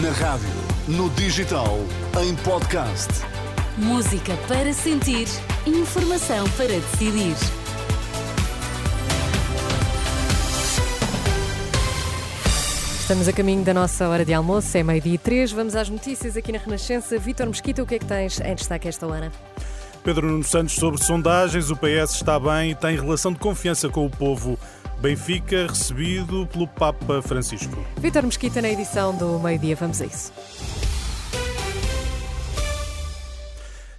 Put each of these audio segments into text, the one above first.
Na rádio, no digital, em podcast. Música para sentir, informação para decidir. Estamos a caminho da nossa hora de almoço, é meio-dia e três. Vamos às notícias aqui na Renascença. Vítor Mesquita, o que é que tens em destaque esta hora? Pedro Nuno Santos sobre sondagens. O PS está bem e tem relação de confiança com o povo. Benfica recebido pelo Papa Francisco. Vítor Mesquita na edição do meio-dia. Vamos a isso.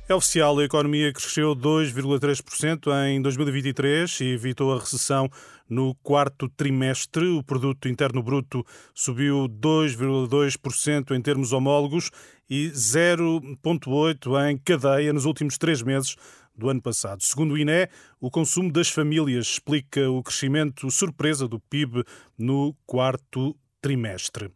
É oficial, a economia cresceu 2,3% em 2023 e evitou a recessão no quarto trimestre. O produto interno bruto subiu 2,2% em termos homólogos e 0,8% em cadeia nos últimos três meses do ano passado. Segundo o INE, o consumo das famílias explica o crescimento surpresa do PIB no quarto trimestre.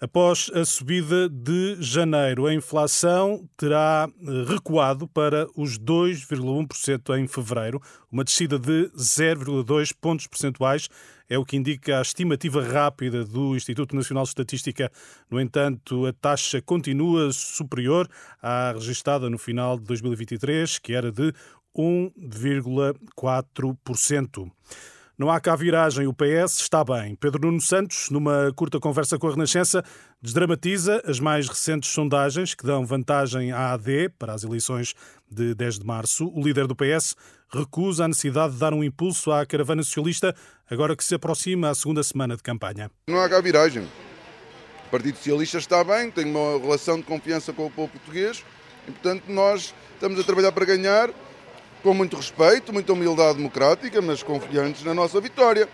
Após a subida de janeiro, a inflação terá eh, recuado para os 2,1% em fevereiro, uma descida de 0,2 pontos percentuais. É o que indica a estimativa rápida do Instituto Nacional de Estatística. No entanto, a taxa continua superior à registada no final de 2023, que era de 1,4%. Não há cá viragem, o PS está bem. Pedro Nuno Santos, numa curta conversa com a Renascença, desdramatiza as mais recentes sondagens que dão vantagem à AD para as eleições de 10 de março. O líder do PS recusa a necessidade de dar um impulso à caravana socialista, agora que se aproxima a segunda semana de campanha. Não há cá viragem. O Partido Socialista está bem, tem uma relação de confiança com o povo português e, portanto, nós estamos a trabalhar para ganhar com muito respeito, muita humildade democrática, mas confiantes na nossa vitória.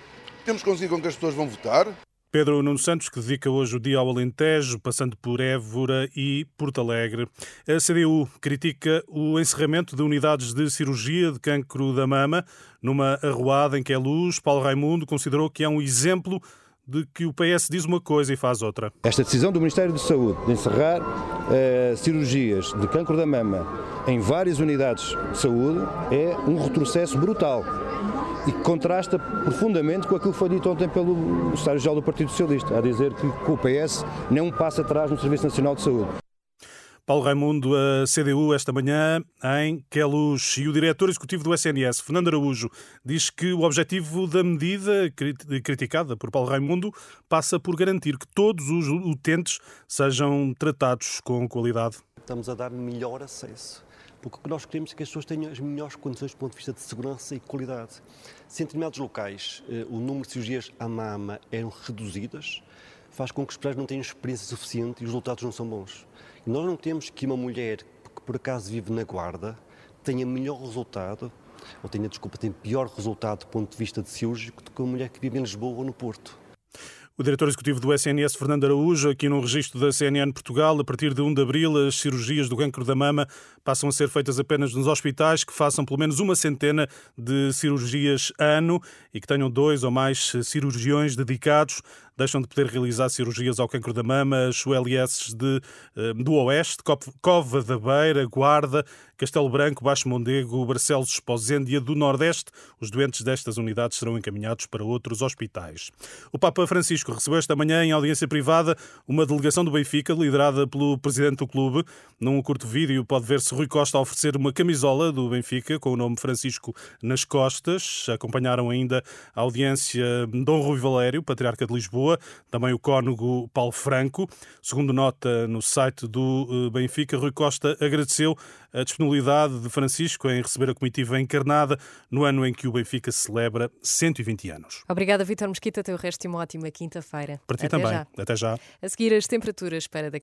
Temos conseguido com que as pessoas vão votar. Pedro Nuno Santos, que dedica hoje o dia ao Alentejo, passando por Évora e Porto Alegre. A CDU critica o encerramento de unidades de cirurgia de cancro da mama numa arruada em que é luz. Paulo Raimundo considerou que é um exemplo de que o PS diz uma coisa e faz outra. Esta decisão do Ministério da Saúde de encerrar uh, cirurgias de cancro da mama em várias unidades de saúde é um retrocesso brutal e que contrasta profundamente com aquilo que foi dito ontem pelo Secretário-Geral do Partido Socialista, a dizer que o PS não passa atrás no Serviço Nacional de Saúde. Paulo Raimundo, a CDU, esta manhã em Queluz. E o diretor executivo do SNS, Fernando Araújo, diz que o objetivo da medida criticada por Paulo Raimundo passa por garantir que todos os utentes sejam tratados com qualidade. Estamos a dar melhor acesso porque o que nós queremos é que as pessoas tenham as melhores condições do ponto de vista de segurança e qualidade. Se em determinados locais eh, o número de cirurgias à mama eram reduzidas, faz com que os hospitais não tenham experiência suficiente e os resultados não são bons. E nós não temos que uma mulher que por acaso vive na guarda tenha melhor resultado, ou tenha, desculpa, tenha pior resultado do ponto de vista de cirúrgico do que uma mulher que vive em Lisboa ou no Porto. O diretor executivo do SNS, Fernando Araújo, aqui no registro da CNN Portugal, a partir de 1 de abril, as cirurgias do cancro da mama passam a ser feitas apenas nos hospitais que façam pelo menos uma centena de cirurgias ano e que tenham dois ou mais cirurgiões dedicados deixam de poder realizar cirurgias ao cancro da mama, as ULS de, eh, do Oeste, Cova da Beira, Guarda, Castelo Branco, Baixo Mondego, Barcelos, Esposêndia do Nordeste. Os doentes destas unidades serão encaminhados para outros hospitais. O Papa Francisco recebeu esta manhã, em audiência privada, uma delegação do Benfica, liderada pelo presidente do clube. Num curto vídeo pode ver-se Rui Costa oferecer uma camisola do Benfica com o nome Francisco nas costas. Acompanharam ainda a audiência Dom Rui Valério, patriarca de Lisboa, Lisboa, também o cônego Paulo Franco. Segundo nota no site do eh, Benfica, Rui Costa agradeceu a disponibilidade de Francisco em receber a comitiva encarnada no ano em que o Benfica celebra 120 anos. Obrigada, Vítor Mesquita. Teu resto de uma ótima quinta-feira. Para ti Até também. Já. Até já. A seguir, as temperaturas para daqui.